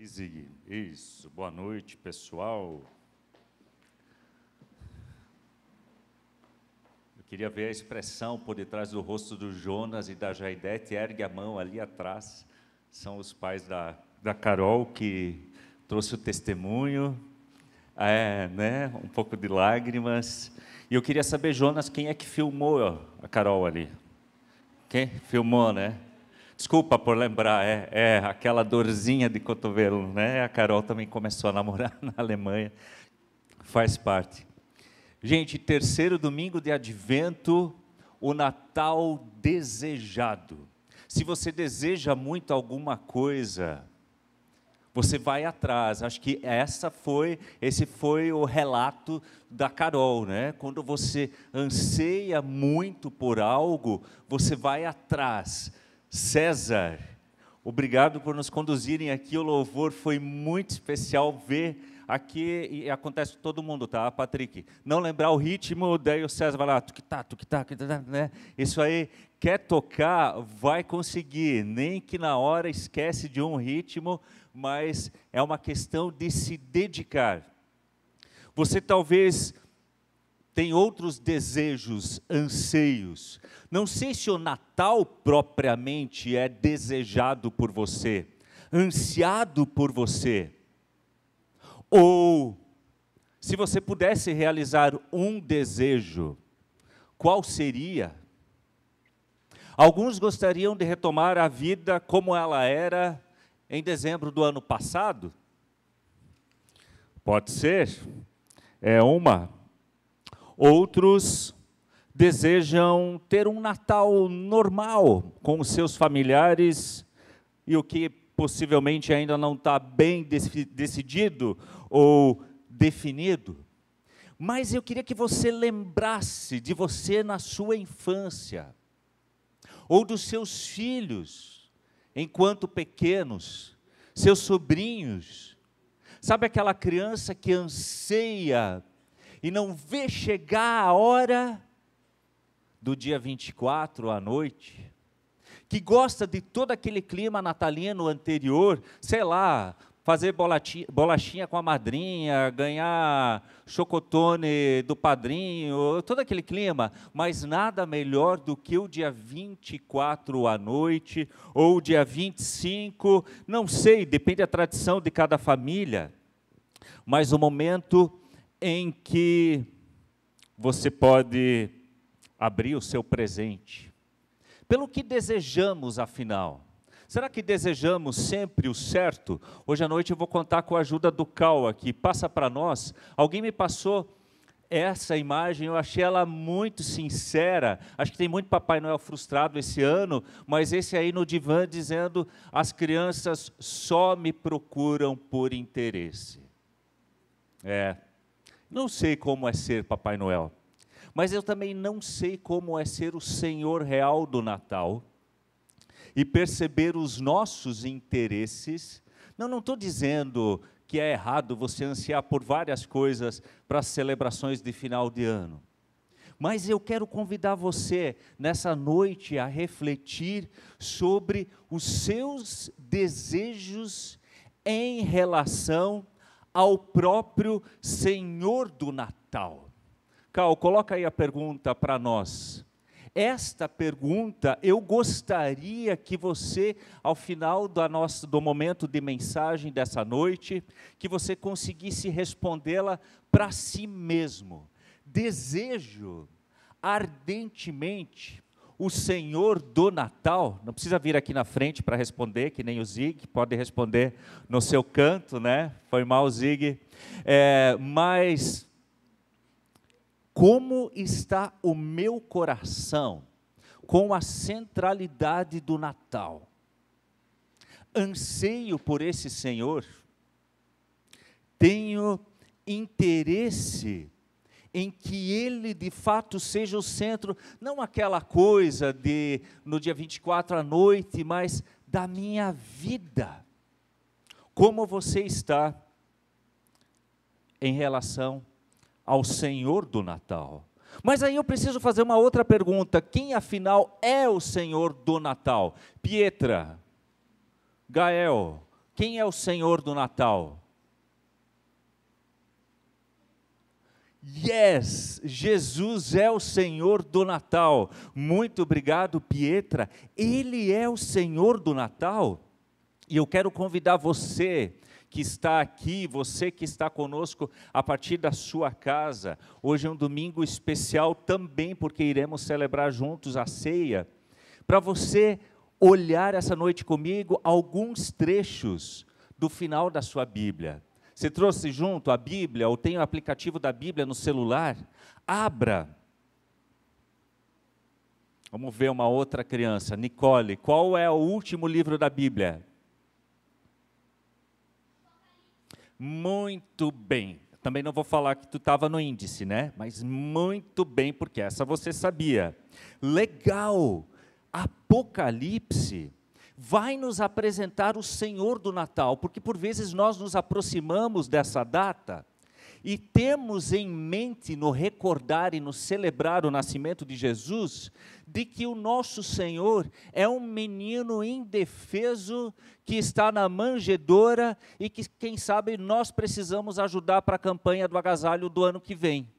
Isso, boa noite, pessoal. Eu queria ver a expressão por detrás do rosto do Jonas e da Jaidete. Ergue a mão ali atrás. São os pais da, da Carol que trouxe o testemunho. É, né? Um pouco de lágrimas. E eu queria saber, Jonas, quem é que filmou a Carol ali? Quem filmou, né? Desculpa por lembrar, é, é aquela dorzinha de cotovelo, né? A Carol também começou a namorar na Alemanha, faz parte. Gente, terceiro domingo de advento, o Natal desejado. Se você deseja muito alguma coisa, você vai atrás. Acho que essa foi, esse foi o relato da Carol, né? Quando você anseia muito por algo, você vai atrás César, obrigado por nos conduzirem aqui. O louvor foi muito especial ver aqui, e acontece todo mundo, tá, Patrick? Não lembrar o ritmo, daí o César vai lá, tuquitá, tuquitá, tuquitá, né? Isso aí, quer tocar, vai conseguir, nem que na hora esquece de um ritmo, mas é uma questão de se dedicar. Você talvez tem outros desejos, anseios. Não sei se o Natal propriamente é desejado por você, ansiado por você. Ou, se você pudesse realizar um desejo, qual seria? Alguns gostariam de retomar a vida como ela era em dezembro do ano passado. Pode ser, é uma Outros desejam ter um Natal normal com os seus familiares e o que possivelmente ainda não está bem decidido ou definido. Mas eu queria que você lembrasse de você na sua infância, ou dos seus filhos, enquanto pequenos, seus sobrinhos. Sabe aquela criança que anseia e não vê chegar a hora do dia 24 à noite, que gosta de todo aquele clima natalino anterior, sei lá, fazer bolachinha, com a madrinha, ganhar chocotone do padrinho, todo aquele clima, mas nada melhor do que o dia 24 à noite, ou o dia 25, não sei, depende da tradição de cada família, mas o momento em que você pode abrir o seu presente. Pelo que desejamos, afinal? Será que desejamos sempre o certo? Hoje à noite eu vou contar com a ajuda do Cal aqui. Passa para nós. Alguém me passou essa imagem, eu achei ela muito sincera. Acho que tem muito Papai Noel frustrado esse ano, mas esse aí no divã dizendo: as crianças só me procuram por interesse. É, não sei como é ser Papai Noel, mas eu também não sei como é ser o Senhor real do Natal e perceber os nossos interesses. Não, não estou dizendo que é errado você ansiar por várias coisas para as celebrações de final de ano. Mas eu quero convidar você nessa noite a refletir sobre os seus desejos em relação ao próprio Senhor do Natal. Cal, coloca aí a pergunta para nós. Esta pergunta eu gostaria que você, ao final do, momento de mensagem dessa noite, que você conseguisse respondê-la para si mesmo. Desejo ardentemente o Senhor do Natal, não precisa vir aqui na frente para responder, que nem o Zig, pode responder no seu canto, né? Foi mal, Zig. É, mas, como está o meu coração com a centralidade do Natal? Anseio por esse Senhor, tenho interesse em que ele de fato seja o centro, não aquela coisa de no dia 24 à noite, mas da minha vida. Como você está em relação ao Senhor do Natal? Mas aí eu preciso fazer uma outra pergunta: quem afinal é o Senhor do Natal? Pietra, Gael, Quem é o Senhor do Natal? Yes, Jesus é o Senhor do Natal. Muito obrigado, Pietra. Ele é o Senhor do Natal. E eu quero convidar você que está aqui, você que está conosco a partir da sua casa. Hoje é um domingo especial também, porque iremos celebrar juntos a ceia. Para você olhar essa noite comigo alguns trechos do final da sua Bíblia. Você trouxe junto a Bíblia, ou tem o aplicativo da Bíblia no celular? Abra. Vamos ver uma outra criança. Nicole, qual é o último livro da Bíblia? Muito bem. Também não vou falar que tu estava no índice, né? Mas muito bem, porque essa você sabia. Legal. Apocalipse vai nos apresentar o Senhor do Natal, porque por vezes nós nos aproximamos dessa data e temos em mente no recordar e no celebrar o nascimento de Jesus, de que o nosso Senhor é um menino indefeso que está na manjedoura e que, quem sabe, nós precisamos ajudar para a campanha do agasalho do ano que vem.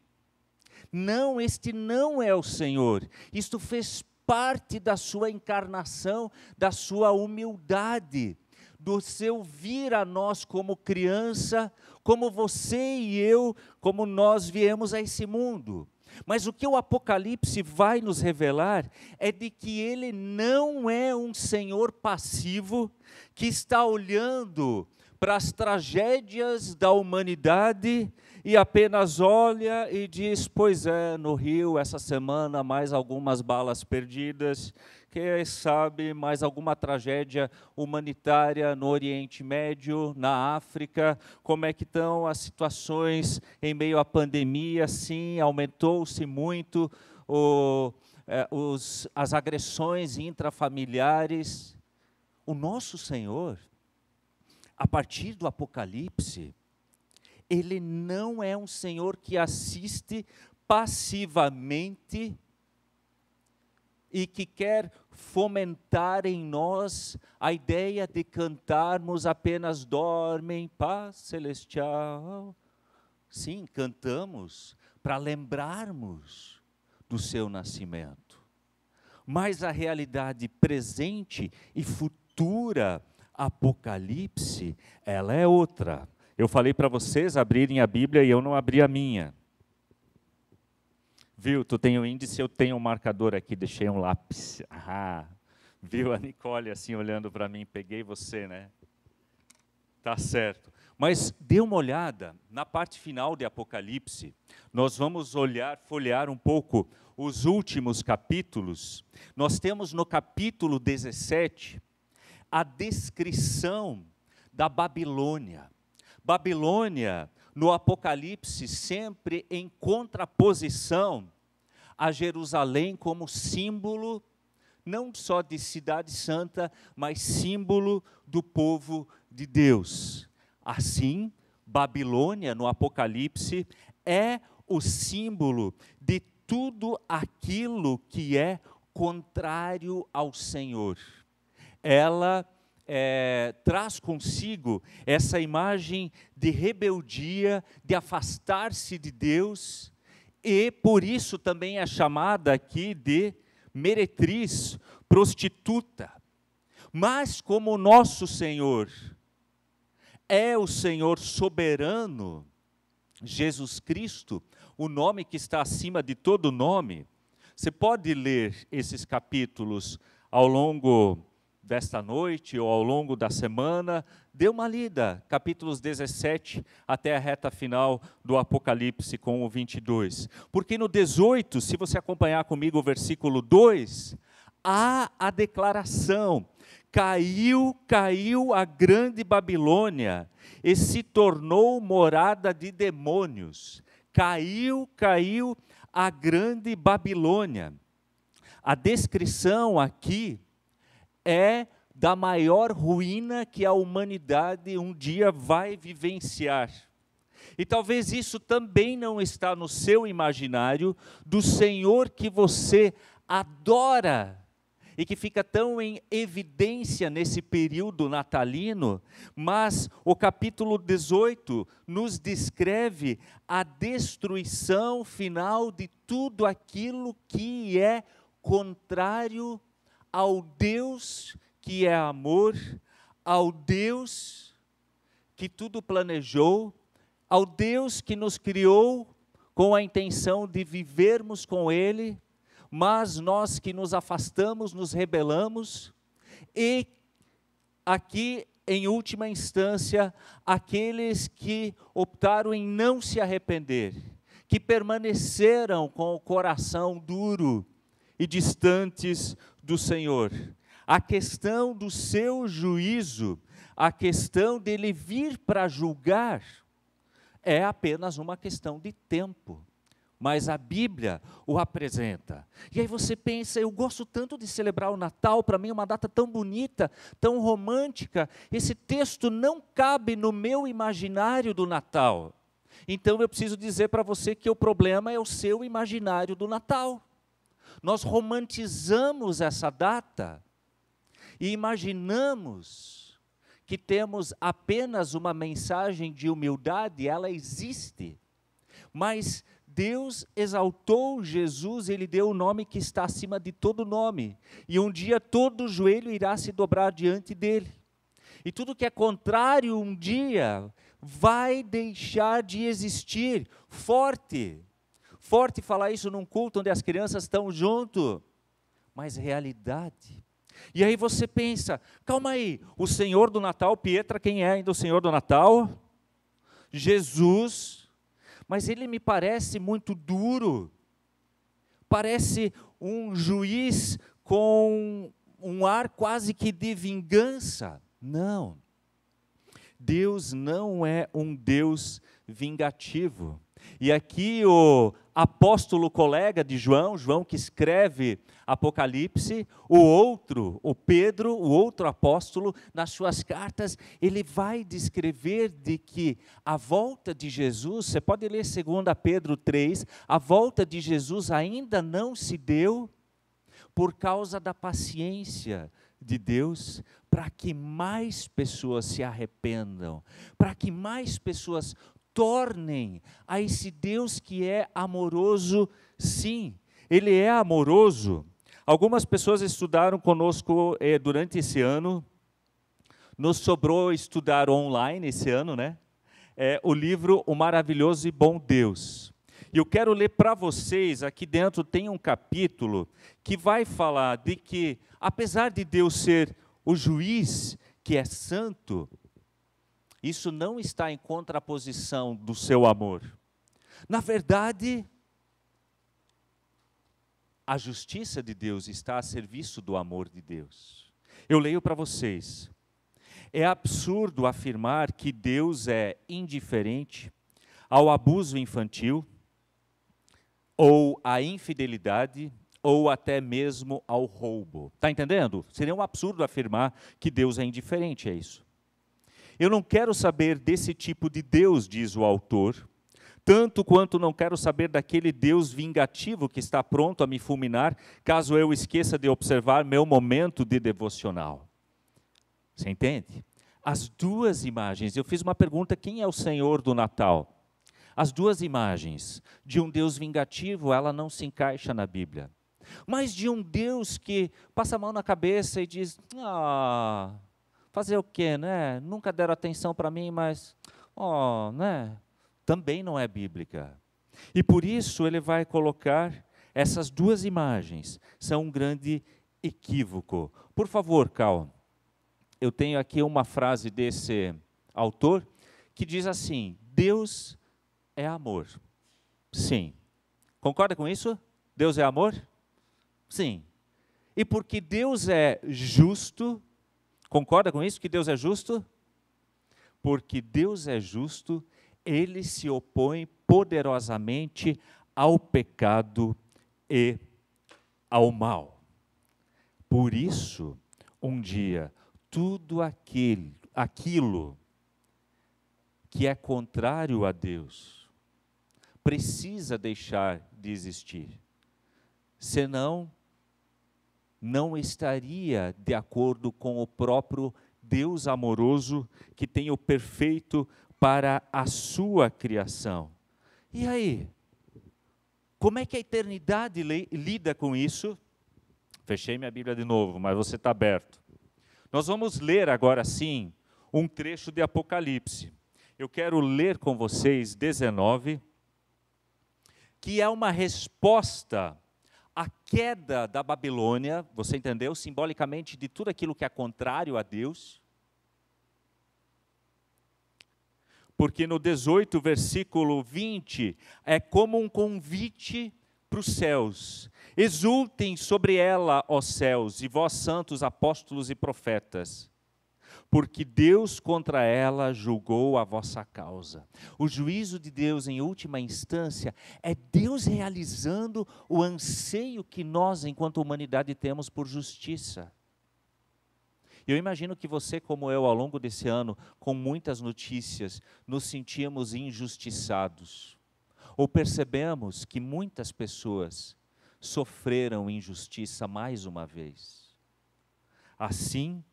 Não, este não é o Senhor. Isto fez parte da sua encarnação, da sua humildade, do seu vir a nós como criança, como você e eu, como nós viemos a esse mundo. Mas o que o Apocalipse vai nos revelar é de que ele não é um senhor passivo que está olhando para as tragédias da humanidade e apenas olha e diz: Pois é, no Rio, essa semana, mais algumas balas perdidas, quem sabe mais alguma tragédia humanitária no Oriente Médio, na África, como é que estão as situações em meio à pandemia? Sim, aumentou-se muito o, é, os, as agressões intrafamiliares. O nosso Senhor, a partir do Apocalipse, ele não é um Senhor que assiste passivamente e que quer fomentar em nós a ideia de cantarmos apenas dormem paz celestial. Sim, cantamos para lembrarmos do seu nascimento. Mas a realidade presente e futura, Apocalipse, ela é outra. Eu falei para vocês abrirem a Bíblia e eu não abri a minha. Viu? Tu tem o índice, eu tenho um marcador aqui, deixei um lápis. Ah, viu a Nicole assim olhando para mim, peguei você, né? Tá certo. Mas dê uma olhada na parte final de Apocalipse. Nós vamos olhar, folhear um pouco os últimos capítulos. Nós temos no capítulo 17 a descrição da Babilônia. Babilônia, no Apocalipse, sempre em contraposição a Jerusalém como símbolo não só de cidade santa, mas símbolo do povo de Deus. Assim, Babilônia, no Apocalipse, é o símbolo de tudo aquilo que é contrário ao Senhor. Ela é, traz consigo essa imagem de rebeldia, de afastar-se de Deus, e por isso também é chamada aqui de meretriz, prostituta. Mas como o nosso Senhor é o Senhor soberano, Jesus Cristo, o nome que está acima de todo nome, você pode ler esses capítulos ao longo desta noite ou ao longo da semana, dê uma lida, capítulos 17 até a reta final do Apocalipse com o 22. Porque no 18, se você acompanhar comigo o versículo 2, há a declaração: caiu, caiu a grande Babilônia e se tornou morada de demônios. Caiu, caiu a grande Babilônia. A descrição aqui é da maior ruína que a humanidade um dia vai vivenciar. E talvez isso também não está no seu imaginário do Senhor que você adora e que fica tão em evidência nesse período natalino, mas o capítulo 18 nos descreve a destruição final de tudo aquilo que é contrário ao Deus que é amor, ao Deus que tudo planejou, ao Deus que nos criou com a intenção de vivermos com Ele mas nós que nos afastamos, nos rebelamos, e aqui, em última instância, aqueles que optaram em não se arrepender, que permaneceram com o coração duro e distantes do Senhor. A questão do seu juízo, a questão dele vir para julgar, é apenas uma questão de tempo mas a Bíblia o apresenta. E aí você pensa, eu gosto tanto de celebrar o Natal, para mim é uma data tão bonita, tão romântica. Esse texto não cabe no meu imaginário do Natal. Então eu preciso dizer para você que o problema é o seu imaginário do Natal. Nós romantizamos essa data e imaginamos que temos apenas uma mensagem de humildade, ela existe. Mas Deus exaltou Jesus, ele deu o nome que está acima de todo nome. E um dia todo joelho irá se dobrar diante dele. E tudo que é contrário um dia vai deixar de existir. Forte. Forte falar isso num culto onde as crianças estão junto. Mas realidade. E aí você pensa, calma aí, o Senhor do Natal, Pietra, quem é ainda o Senhor do Natal? Jesus mas ele me parece muito duro. Parece um juiz com um ar quase que de vingança. Não. Deus não é um Deus vingativo. E aqui o apóstolo colega de João, João que escreve Apocalipse, o outro, o Pedro, o outro apóstolo, nas suas cartas, ele vai descrever de que a volta de Jesus, você pode ler 2 Pedro 3, a volta de Jesus ainda não se deu por causa da paciência de Deus para que mais pessoas se arrependam, para que mais pessoas tornem a esse Deus que é amoroso, sim, Ele é amoroso. Algumas pessoas estudaram conosco eh, durante esse ano, nos sobrou estudar online esse ano, né? É, o livro O Maravilhoso e Bom Deus. E eu quero ler para vocês, aqui dentro tem um capítulo que vai falar de que, apesar de Deus ser o juiz que é santo, isso não está em contraposição do seu amor. Na verdade, a justiça de Deus está a serviço do amor de Deus. Eu leio para vocês. É absurdo afirmar que Deus é indiferente ao abuso infantil, ou à infidelidade, ou até mesmo ao roubo. Está entendendo? Seria um absurdo afirmar que Deus é indiferente a isso. Eu não quero saber desse tipo de Deus, diz o autor, tanto quanto não quero saber daquele Deus vingativo que está pronto a me fulminar, caso eu esqueça de observar meu momento de devocional. Você entende? As duas imagens, eu fiz uma pergunta: quem é o Senhor do Natal? As duas imagens de um Deus vingativo, ela não se encaixa na Bíblia. Mas de um Deus que passa a mão na cabeça e diz: Ah, Fazer o quê, né? Nunca deram atenção para mim, mas, ó, oh, né? Também não é bíblica. E por isso ele vai colocar essas duas imagens. São um grande equívoco. Por favor, Cal, eu tenho aqui uma frase desse autor que diz assim: Deus é amor. Sim. Concorda com isso? Deus é amor? Sim. E porque Deus é justo, Concorda com isso? Que Deus é justo? Porque Deus é justo, ele se opõe poderosamente ao pecado e ao mal. Por isso, um dia, tudo aquilo, que é contrário a Deus precisa deixar de existir. Senão, não estaria de acordo com o próprio Deus amoroso que tem o perfeito para a sua criação. E aí? Como é que a eternidade lida com isso? Fechei minha Bíblia de novo, mas você está aberto. Nós vamos ler agora sim um trecho de Apocalipse. Eu quero ler com vocês 19, que é uma resposta à queda da Babilônia, você entendeu? Simbolicamente de tudo aquilo que é contrário a Deus. Porque no 18, versículo 20, é como um convite para os céus. Exultem sobre ela, ó céus, e vós santos apóstolos e profetas porque Deus contra ela julgou a vossa causa. O juízo de Deus, em última instância, é Deus realizando o anseio que nós, enquanto humanidade, temos por justiça. Eu imagino que você, como eu, ao longo desse ano, com muitas notícias, nos sentimos injustiçados. Ou percebemos que muitas pessoas sofreram injustiça mais uma vez. Assim,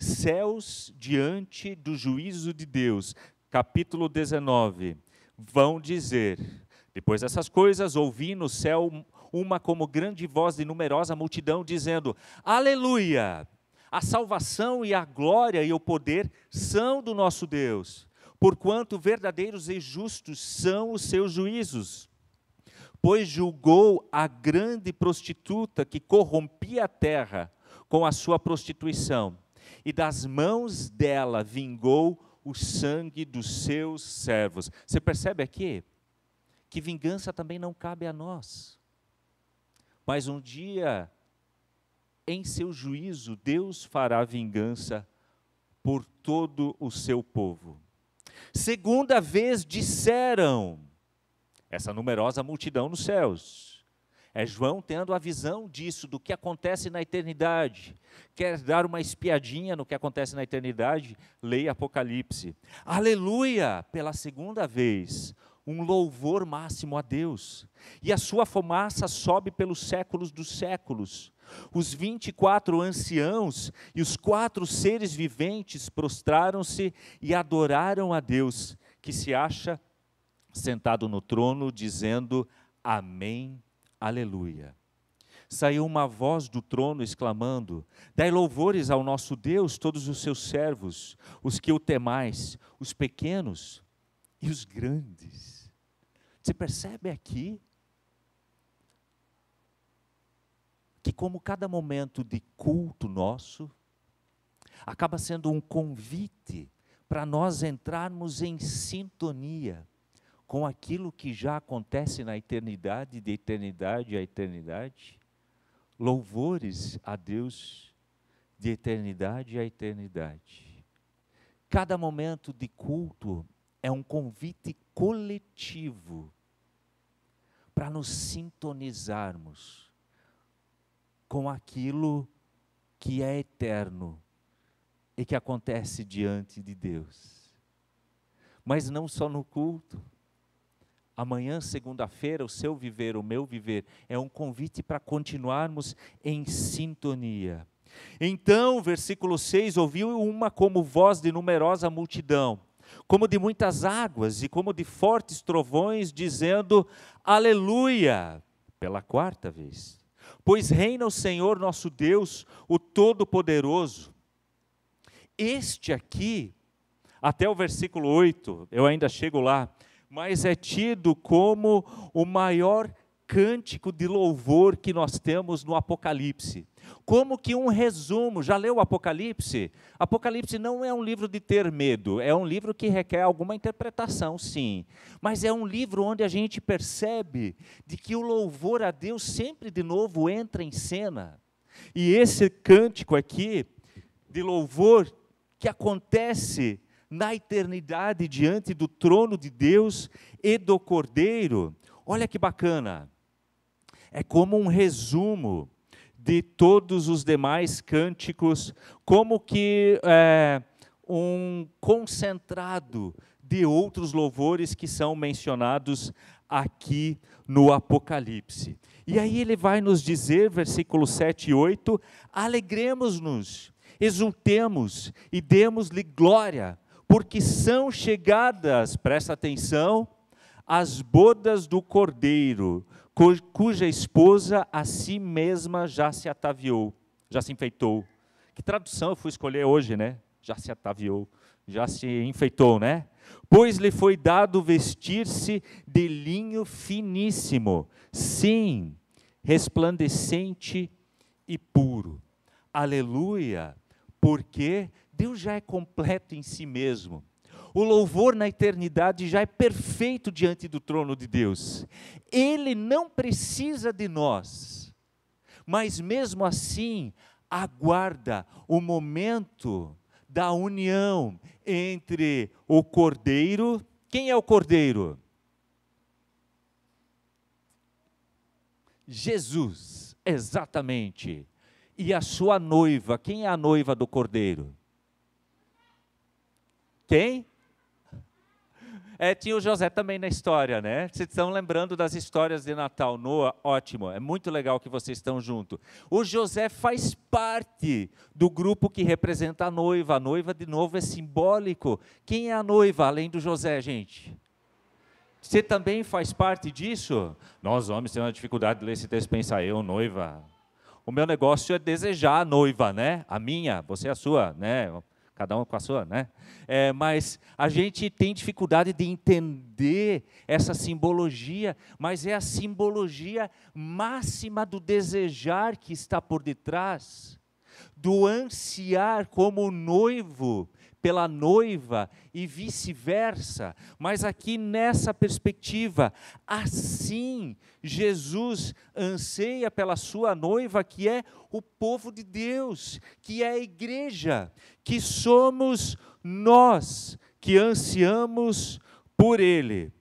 céus diante do juízo de Deus, capítulo 19, vão dizer: depois dessas coisas, ouvi no céu uma como grande voz de numerosa multidão dizendo: Aleluia! A salvação e a glória e o poder são do nosso Deus, porquanto verdadeiros e justos são os seus juízos. Pois julgou a grande prostituta que corrompia a terra com a sua prostituição e das mãos dela vingou o sangue dos seus servos. Você percebe aqui que vingança também não cabe a nós. Mas um dia, em seu juízo, Deus fará vingança por todo o seu povo. Segunda vez disseram, essa numerosa multidão nos céus, é João tendo a visão disso, do que acontece na eternidade. Quer dar uma espiadinha no que acontece na eternidade? Leia Apocalipse. Aleluia! Pela segunda vez, um louvor máximo a Deus. E a sua fumaça sobe pelos séculos dos séculos. Os vinte e quatro anciãos e os quatro seres viventes prostraram-se e adoraram a Deus, que se acha sentado no trono, dizendo: Amém Aleluia. Saiu uma voz do trono exclamando: Dai louvores ao nosso Deus, todos os seus servos, os que o temais, os pequenos e os grandes. Você percebe aqui que, como cada momento de culto nosso, acaba sendo um convite para nós entrarmos em sintonia com aquilo que já acontece na eternidade, de eternidade a eternidade. Louvores a Deus de eternidade a eternidade. Cada momento de culto é um convite coletivo para nos sintonizarmos com aquilo que é eterno e que acontece diante de Deus. Mas não só no culto, Amanhã, segunda-feira, o seu viver, o meu viver, é um convite para continuarmos em sintonia. Então, versículo 6: ouviu uma como voz de numerosa multidão, como de muitas águas e como de fortes trovões, dizendo: Aleluia! Pela quarta vez. Pois reina o Senhor nosso Deus, o Todo-Poderoso. Este aqui, até o versículo 8, eu ainda chego lá mas é tido como o maior cântico de louvor que nós temos no Apocalipse. Como que um resumo, já leu o Apocalipse? Apocalipse não é um livro de ter medo, é um livro que requer alguma interpretação, sim. Mas é um livro onde a gente percebe de que o louvor a Deus sempre de novo entra em cena. E esse cântico aqui de louvor que acontece na eternidade diante do trono de Deus e do Cordeiro. Olha que bacana. É como um resumo de todos os demais cânticos, como que é, um concentrado de outros louvores que são mencionados aqui no Apocalipse. E aí ele vai nos dizer, versículos 7 e 8: alegremos-nos, exultemos e demos-lhe glória, porque são chegadas, presta atenção, as bodas do cordeiro, cuja esposa a si mesma já se ataviou, já se enfeitou. Que tradução eu fui escolher hoje, né? Já se ataviou, já se enfeitou, né? Pois lhe foi dado vestir-se de linho finíssimo, sim, resplandecente e puro. Aleluia! Porque Deus já é completo em si mesmo. O louvor na eternidade já é perfeito diante do trono de Deus. Ele não precisa de nós, mas mesmo assim aguarda o momento da união entre o cordeiro. Quem é o cordeiro? Jesus, exatamente. E a sua noiva, quem é a noiva do cordeiro? Quem? É, tinha o José também na história, né? Vocês estão lembrando das histórias de Natal? Noa, ótimo, é muito legal que vocês estão junto. O José faz parte do grupo que representa a noiva. A noiva, de novo, é simbólico. Quem é a noiva, além do José, gente? Você também faz parte disso? Nós, homens, temos uma dificuldade de ler esse texto e pensar, eu, noiva. O meu negócio é desejar a noiva, né? A minha, você é a sua, né? Cada um com a sua, né? É, mas a gente tem dificuldade de entender essa simbologia, mas é a simbologia máxima do desejar que está por detrás, do ansiar como noivo pela noiva e vice-versa. Mas aqui nessa perspectiva, assim Jesus anseia pela sua noiva, que é o povo de Deus, que é a igreja, que somos nós que ansiamos por ele.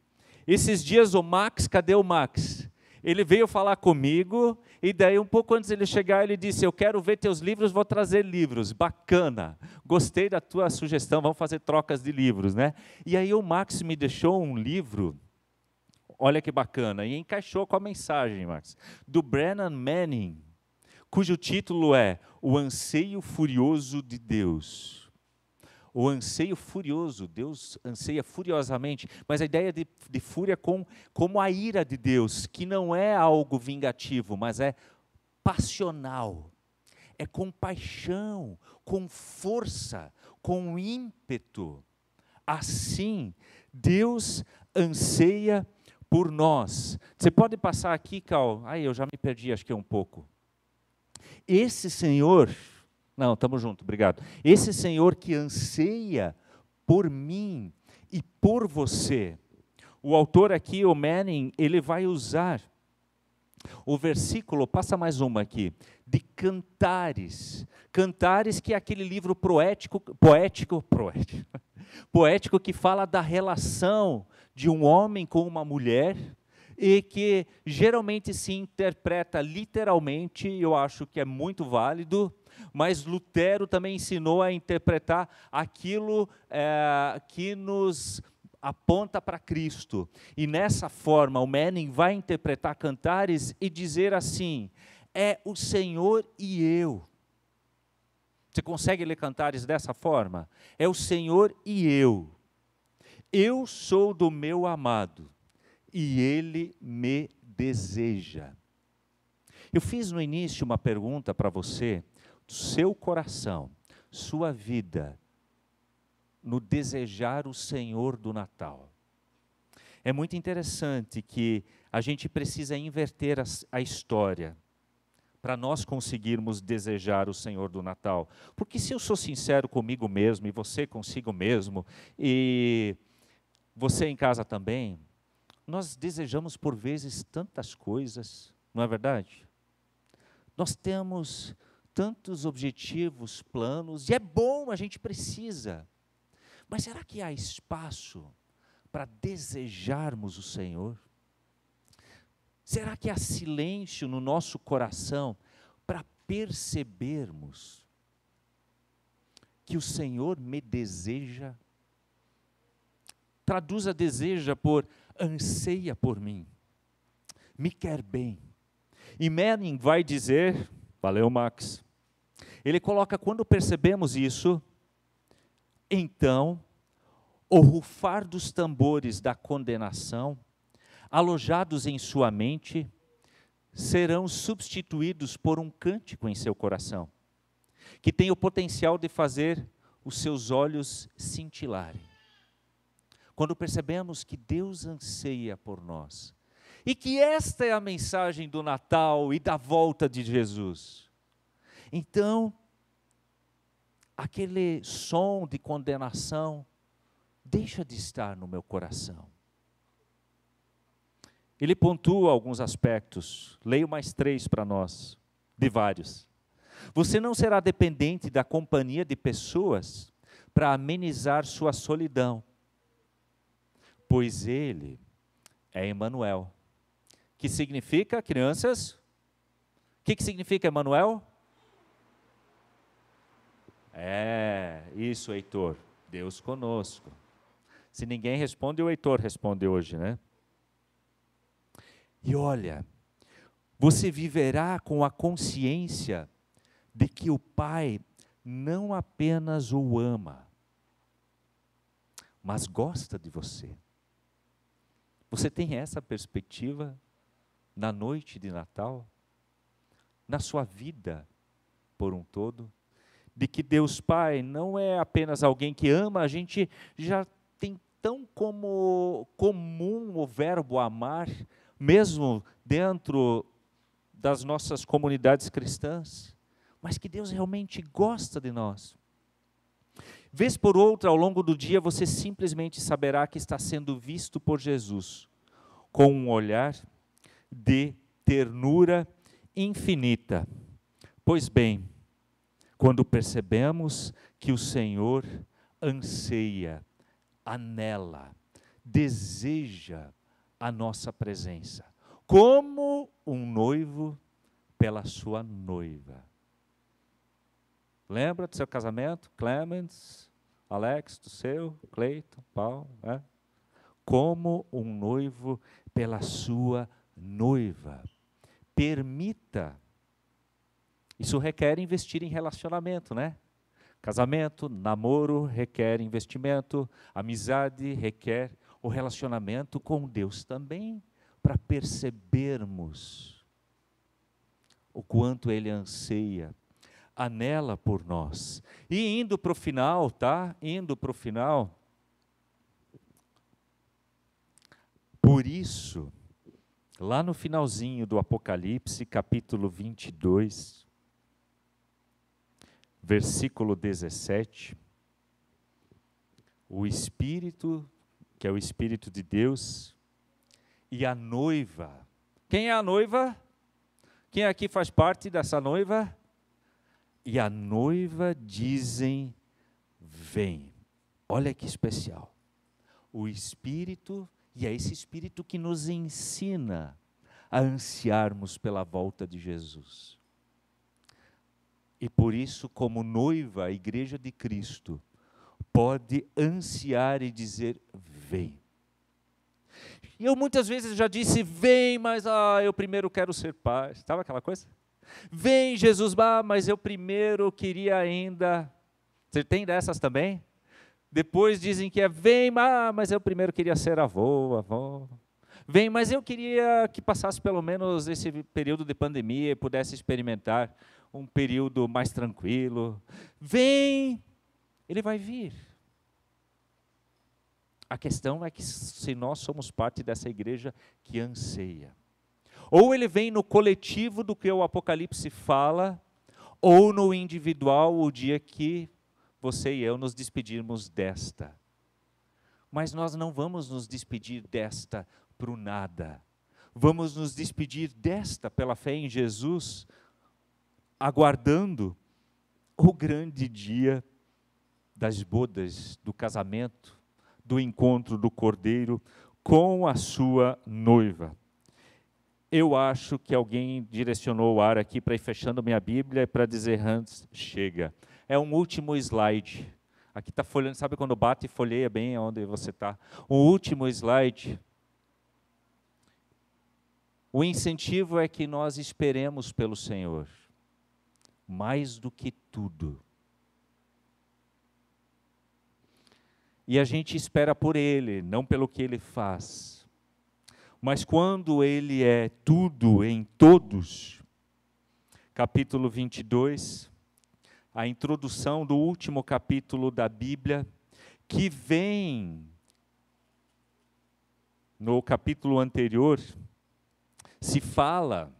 Esses dias o Max, cadê o Max? Ele veio falar comigo e daí, um pouco antes de ele chegar, ele disse: Eu quero ver teus livros, vou trazer livros. Bacana, gostei da tua sugestão, vamos fazer trocas de livros, né? E aí, o Max me deixou um livro, olha que bacana, e encaixou com a mensagem, Max, do Brennan Manning, cujo título é O Anseio Furioso de Deus o anseio furioso, Deus anseia furiosamente, mas a ideia de, de fúria com, como a ira de Deus, que não é algo vingativo, mas é passional, é com paixão, com força, com ímpeto. Assim, Deus anseia por nós. Você pode passar aqui, Cal? Ai, eu já me perdi, acho que é um pouco. Esse Senhor não, estamos juntos, obrigado. Esse Senhor que anseia por mim e por você. O autor aqui, o Manning, ele vai usar o versículo, passa mais uma aqui, de Cantares. Cantares, que é aquele livro poético, poético, poético, poético que fala da relação de um homem com uma mulher e que geralmente se interpreta literalmente, eu acho que é muito válido, mas Lutero também ensinou a interpretar aquilo é, que nos aponta para Cristo. E nessa forma, o Manning vai interpretar cantares e dizer assim: é o Senhor e eu. Você consegue ler cantares dessa forma? É o Senhor e eu. Eu sou do meu amado e ele me deseja. Eu fiz no início uma pergunta para você seu coração, sua vida, no desejar o Senhor do Natal. É muito interessante que a gente precisa inverter a, a história para nós conseguirmos desejar o Senhor do Natal. Porque se eu sou sincero comigo mesmo e você consigo mesmo e você em casa também, nós desejamos por vezes tantas coisas, não é verdade? Nós temos tantos objetivos, planos, e é bom, a gente precisa. Mas será que há espaço para desejarmos o Senhor? Será que há silêncio no nosso coração para percebermos que o Senhor me deseja traduza deseja por anseia por mim, me quer bem. E Manning vai dizer, valeu Max, ele coloca quando percebemos isso, então o rufar dos tambores da condenação, alojados em sua mente, serão substituídos por um cântico em seu coração, que tem o potencial de fazer os seus olhos cintilarem. Quando percebemos que Deus anseia por nós, e que esta é a mensagem do Natal e da volta de Jesus, então, aquele som de condenação deixa de estar no meu coração. Ele pontua alguns aspectos, leio mais três para nós, de vários. Você não será dependente da companhia de pessoas para amenizar sua solidão, pois Ele é Emmanuel, que significa, crianças, o que, que significa Emmanuel? É, isso, Heitor, Deus conosco. Se ninguém responde, o Heitor responde hoje, né? E olha, você viverá com a consciência de que o Pai não apenas o ama, mas gosta de você. Você tem essa perspectiva na noite de Natal, na sua vida por um todo, de que Deus Pai não é apenas alguém que ama, a gente já tem tão como comum o verbo amar, mesmo dentro das nossas comunidades cristãs, mas que Deus realmente gosta de nós. Vez por outra, ao longo do dia, você simplesmente saberá que está sendo visto por Jesus com um olhar de ternura infinita. Pois bem, quando percebemos que o Senhor anseia, anela, deseja a nossa presença, como um noivo pela sua noiva. Lembra do seu casamento? Clemens, Alex, do seu, Cleiton, Paulo, né? Como um noivo pela sua noiva. Permita isso requer investir em relacionamento, né? Casamento, namoro requer investimento, amizade requer o relacionamento com Deus também, para percebermos o quanto Ele anseia, anela por nós. E indo para o final, tá? Indo para o final. Por isso, lá no finalzinho do Apocalipse, capítulo 22, versículo 17, o Espírito, que é o Espírito de Deus, e a noiva. Quem é a noiva? Quem aqui faz parte dessa noiva? E a noiva dizem: Vem. Olha que especial. O Espírito, e é esse Espírito que nos ensina a ansiarmos pela volta de Jesus. E por isso, como noiva, a igreja de Cristo pode ansiar e dizer: Vem. E eu muitas vezes já disse: Vem, mas ah, eu primeiro quero ser pai. Estava aquela coisa? Vem, Jesus, ah, mas eu primeiro queria ainda. Você tem dessas também? Depois dizem que é: Vem, ah, mas eu primeiro queria ser avô, avó. Vem, mas eu queria que passasse pelo menos esse período de pandemia e pudesse experimentar um período mais tranquilo. Vem, ele vai vir. A questão é que se nós somos parte dessa igreja que anseia, ou ele vem no coletivo do que o Apocalipse fala, ou no individual, o dia que você e eu nos despedirmos desta. Mas nós não vamos nos despedir desta para o nada. Vamos nos despedir desta pela fé em Jesus, aguardando o grande dia das bodas, do casamento, do encontro do cordeiro com a sua noiva. Eu acho que alguém direcionou o ar aqui para ir fechando minha Bíblia e para dizer Hans, chega. É um último slide. Aqui está folhando, sabe quando bate e folheia bem onde você está? O último slide. O incentivo é que nós esperemos pelo Senhor, mais do que tudo. E a gente espera por Ele, não pelo que Ele faz. Mas quando Ele é tudo em todos, capítulo 22, a introdução do último capítulo da Bíblia, que vem no capítulo anterior, se fala,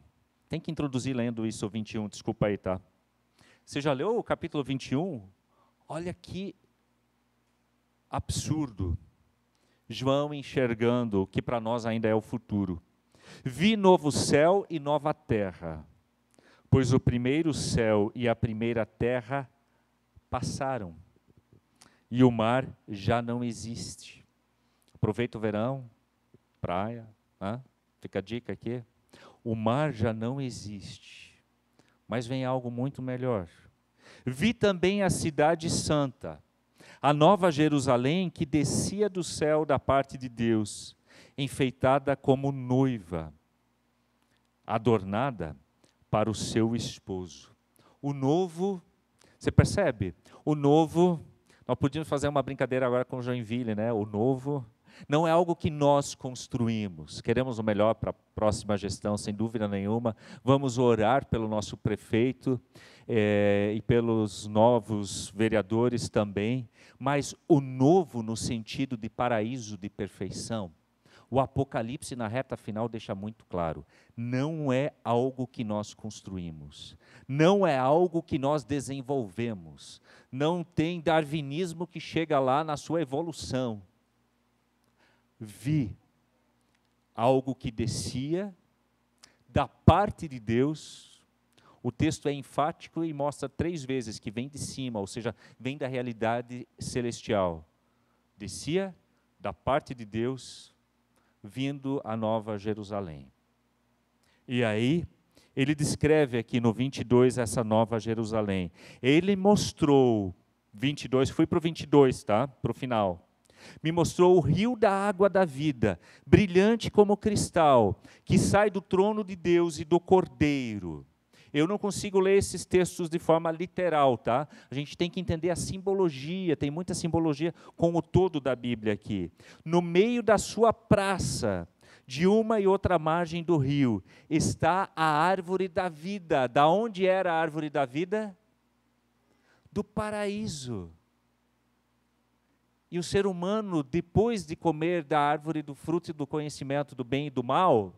tem que introduzir lendo isso, o 21, desculpa aí, tá? Você já leu o capítulo 21? Olha que absurdo. João enxergando o que para nós ainda é o futuro. Vi novo céu e nova terra, pois o primeiro céu e a primeira terra passaram, e o mar já não existe. Aproveita o verão, praia, né? Fica a dica aqui. O mar já não existe, mas vem algo muito melhor. Vi também a cidade santa, a nova Jerusalém que descia do céu da parte de Deus, enfeitada como noiva, adornada para o seu esposo. O novo, você percebe? O novo, nós podíamos fazer uma brincadeira agora com Joinville, né? O novo não é algo que nós construímos. Queremos o melhor para a próxima gestão, sem dúvida nenhuma. Vamos orar pelo nosso prefeito é, e pelos novos vereadores também. Mas o novo no sentido de paraíso de perfeição. O Apocalipse, na reta final, deixa muito claro: não é algo que nós construímos, não é algo que nós desenvolvemos, não tem darwinismo que chega lá na sua evolução vi algo que descia da parte de Deus. O texto é enfático e mostra três vezes que vem de cima, ou seja, vem da realidade celestial. Descia da parte de Deus, vindo a Nova Jerusalém. E aí, ele descreve aqui no 22 essa Nova Jerusalém. Ele mostrou, 22, fui para o 22, tá? Para o final me mostrou o rio da água da vida, brilhante como cristal, que sai do trono de Deus e do Cordeiro. Eu não consigo ler esses textos de forma literal, tá? A gente tem que entender a simbologia, tem muita simbologia com o todo da Bíblia aqui. No meio da sua praça, de uma e outra margem do rio, está a árvore da vida. Da onde era a árvore da vida? Do paraíso. E o ser humano, depois de comer da árvore do fruto do conhecimento do bem e do mal,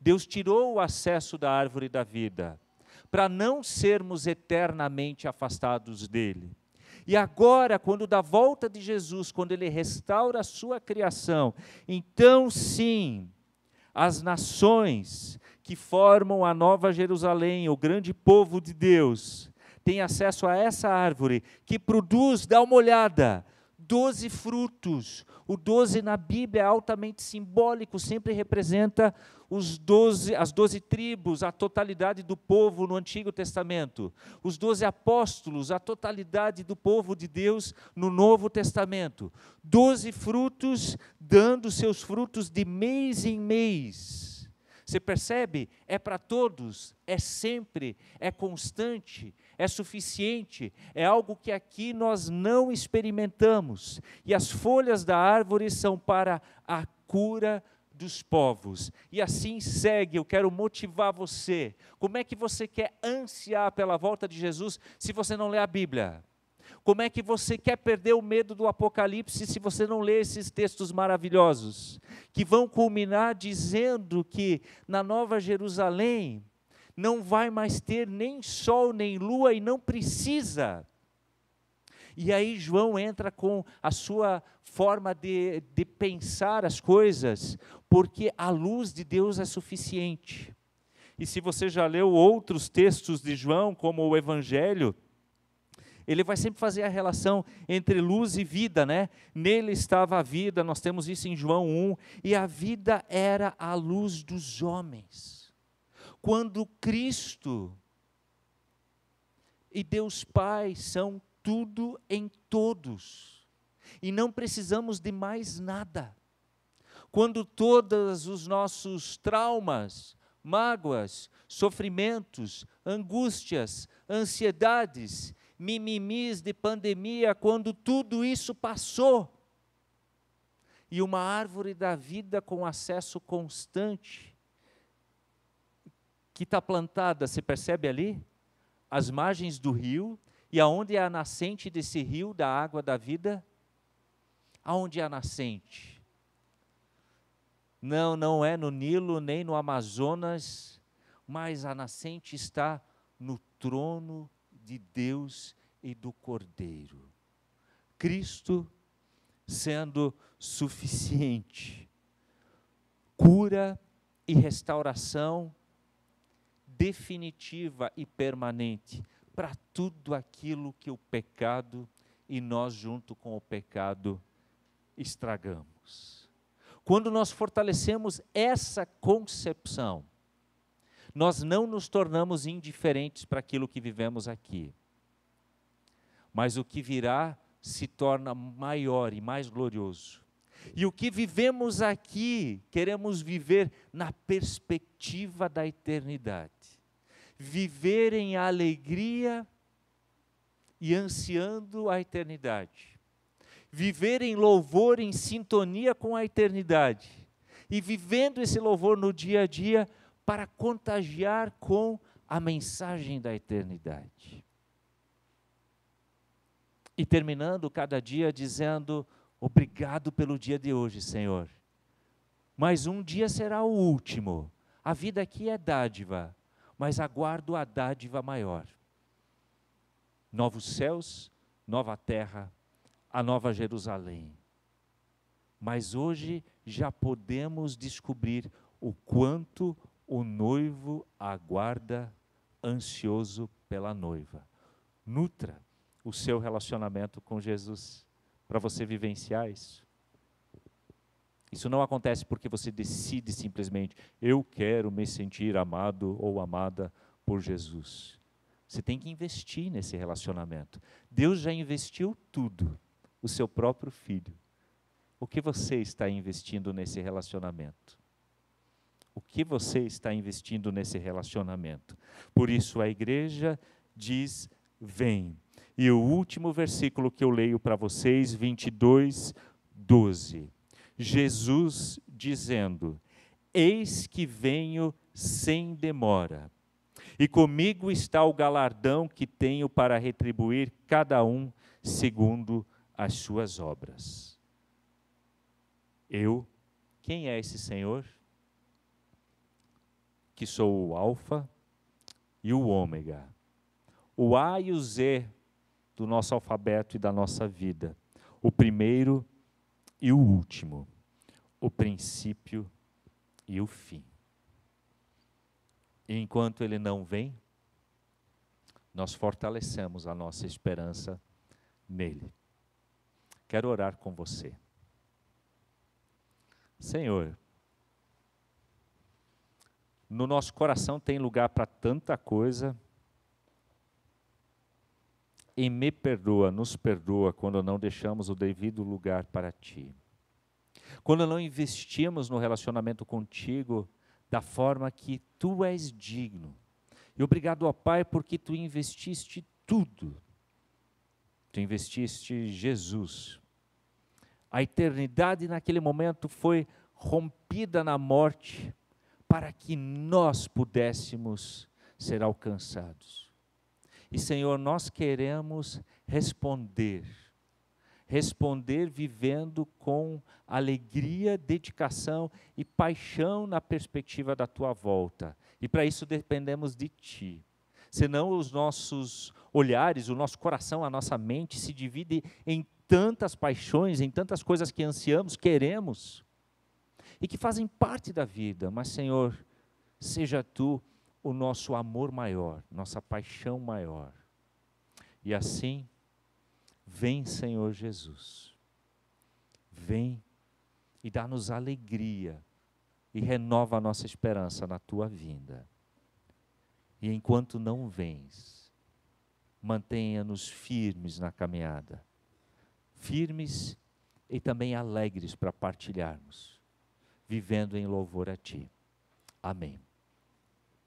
Deus tirou o acesso da árvore da vida, para não sermos eternamente afastados dele. E agora, quando da volta de Jesus, quando ele restaura a sua criação, então sim, as nações que formam a nova Jerusalém, o grande povo de Deus, têm acesso a essa árvore que produz, dá uma olhada, doze frutos. O doze na Bíblia é altamente simbólico, sempre representa os 12, as doze tribos, a totalidade do povo no Antigo Testamento. Os doze apóstolos, a totalidade do povo de Deus no Novo Testamento. Doze frutos, dando seus frutos de mês em mês você percebe? É para todos, é sempre, é constante, é suficiente, é algo que aqui nós não experimentamos. E as folhas da árvore são para a cura dos povos. E assim segue, eu quero motivar você. Como é que você quer ansiar pela volta de Jesus se você não lê a Bíblia? Como é que você quer perder o medo do Apocalipse se você não lê esses textos maravilhosos? Que vão culminar dizendo que na Nova Jerusalém não vai mais ter nem sol nem lua e não precisa. E aí João entra com a sua forma de, de pensar as coisas, porque a luz de Deus é suficiente. E se você já leu outros textos de João, como o Evangelho, ele vai sempre fazer a relação entre luz e vida, né? Nele estava a vida, nós temos isso em João 1, e a vida era a luz dos homens. Quando Cristo e Deus Pai são tudo em todos. E não precisamos de mais nada. Quando todos os nossos traumas, mágoas, sofrimentos, angústias, ansiedades, mimimis de pandemia, quando tudo isso passou, e uma árvore da vida com acesso constante, que está plantada, se percebe ali? As margens do rio, e aonde é a nascente desse rio da água da vida? Aonde é a nascente? Não, não é no Nilo nem no Amazonas, mas a nascente está no trono de Deus e do Cordeiro. Cristo sendo suficiente. Cura e restauração definitiva e permanente para tudo aquilo que o pecado e nós, junto com o pecado, estragamos. Quando nós fortalecemos essa concepção, nós não nos tornamos indiferentes para aquilo que vivemos aqui. Mas o que virá se torna maior e mais glorioso. E o que vivemos aqui, queremos viver na perspectiva da eternidade. Viver em alegria e ansiando a eternidade. Viver em louvor, em sintonia com a eternidade. E vivendo esse louvor no dia a dia para contagiar com a mensagem da eternidade. E terminando cada dia dizendo: Obrigado pelo dia de hoje, Senhor. Mas um dia será o último. A vida aqui é dádiva, mas aguardo a dádiva maior. Novos céus, nova terra, a nova Jerusalém. Mas hoje já podemos descobrir o quanto o noivo aguarda ansioso pela noiva. Nutra o seu relacionamento com Jesus, para você vivenciar isso. Isso não acontece porque você decide simplesmente, eu quero me sentir amado ou amada por Jesus. Você tem que investir nesse relacionamento. Deus já investiu tudo, o seu próprio filho. O que você está investindo nesse relacionamento? O que você está investindo nesse relacionamento? Por isso a igreja diz: vem. E o último versículo que eu leio para vocês, 22, 12. Jesus dizendo: Eis que venho sem demora, e comigo está o galardão que tenho para retribuir cada um segundo as suas obras. Eu, quem é esse Senhor? Que sou o Alfa e o Ômega, o A e o Z do nosso alfabeto e da nossa vida. O primeiro e o último. O princípio e o fim. E enquanto ele não vem, nós fortalecemos a nossa esperança nele. Quero orar com você. Senhor, no nosso coração tem lugar para tanta coisa e me perdoa, nos perdoa quando não deixamos o devido lugar para ti. Quando não investimos no relacionamento contigo da forma que tu és digno. E obrigado, ó Pai, porque tu investiste tudo. Tu investiste Jesus. A eternidade naquele momento foi rompida na morte para que nós pudéssemos ser alcançados. E, Senhor, nós queremos responder. Responder vivendo com alegria, dedicação e paixão na perspectiva da tua volta. E para isso dependemos de ti. Senão os nossos olhares, o nosso coração, a nossa mente se divide em tantas paixões, em tantas coisas que ansiamos, queremos e que fazem parte da vida. Mas, Senhor, seja tu o nosso amor maior, nossa paixão maior. E assim, vem, Senhor Jesus, vem e dá-nos alegria e renova a nossa esperança na tua vinda. E enquanto não vens, mantenha-nos firmes na caminhada, firmes e também alegres para partilharmos, vivendo em louvor a Ti. Amém.